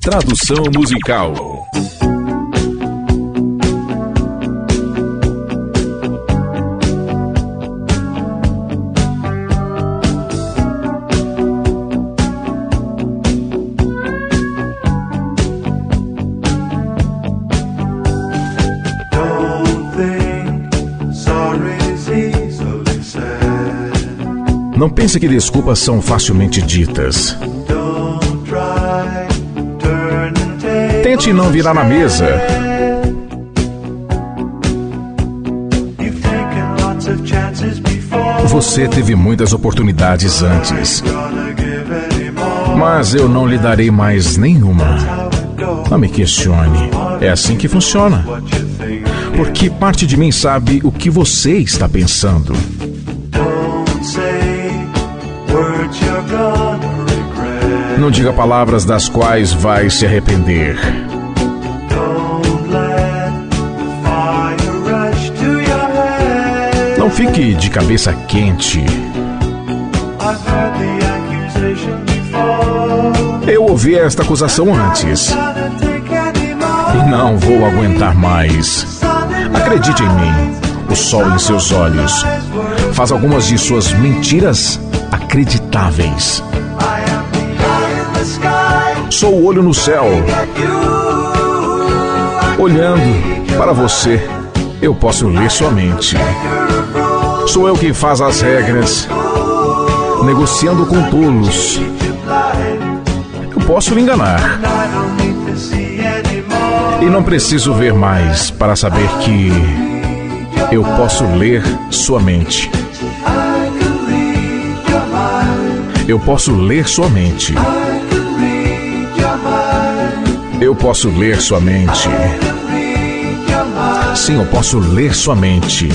Tradução musical. Não pense que desculpas são facilmente ditas. Tente não virar na mesa. Você teve muitas oportunidades antes. Mas eu não lhe darei mais nenhuma. Não me questione. É assim que funciona. Porque parte de mim sabe o que você está pensando. Não diga palavras das quais vai se arrepender. Não fique de cabeça quente. Eu ouvi esta acusação antes. E não vou aguentar mais. Acredite em mim. O sol em seus olhos faz algumas de suas mentiras inacreditáveis. Sou o olho no céu. Olhando para você, eu posso ler sua mente. Sou eu quem faz as regras, negociando com tolos. Eu posso lhe enganar. E não preciso ver mais para saber que eu posso ler sua mente. Eu posso ler sua mente. Eu posso ler sua mente. Sim, eu posso ler sua mente.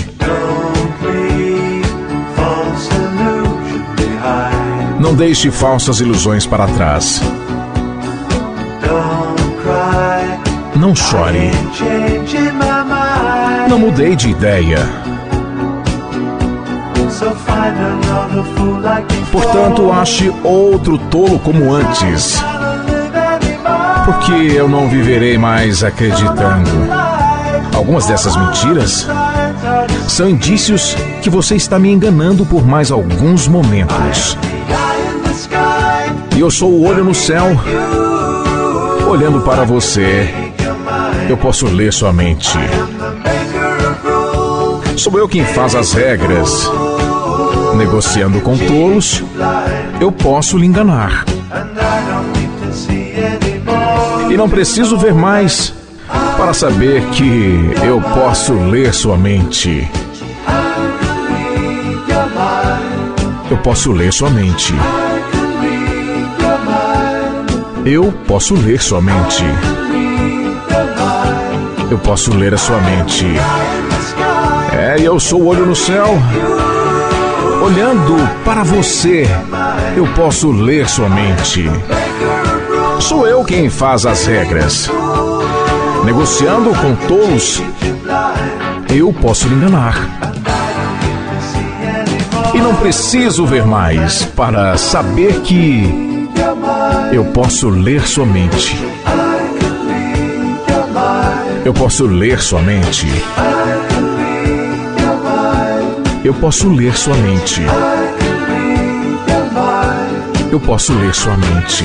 Não deixe falsas ilusões para trás. Não chore. Não mudei de ideia. Portanto, ache outro tolo como antes. Porque eu não viverei mais acreditando. Algumas dessas mentiras são indícios que você está me enganando por mais alguns momentos. E eu sou o olho no céu, olhando para você. Eu posso ler sua mente. Sou eu quem faz as regras. Negociando com tolos, eu posso lhe enganar. E não preciso ver mais para saber que eu posso ler sua mente. Eu posso ler sua mente. Eu posso ler sua mente. Eu posso ler a sua mente. É, eu sou o olho no céu. Olhando para você, eu posso ler sua mente. Sou eu quem faz as regras. Negociando com tolos, eu posso lhe enganar. E não preciso ver mais para saber que eu posso ler sua mente. Eu posso ler sua mente. Eu posso ler sua mente. Eu posso ler sua mente.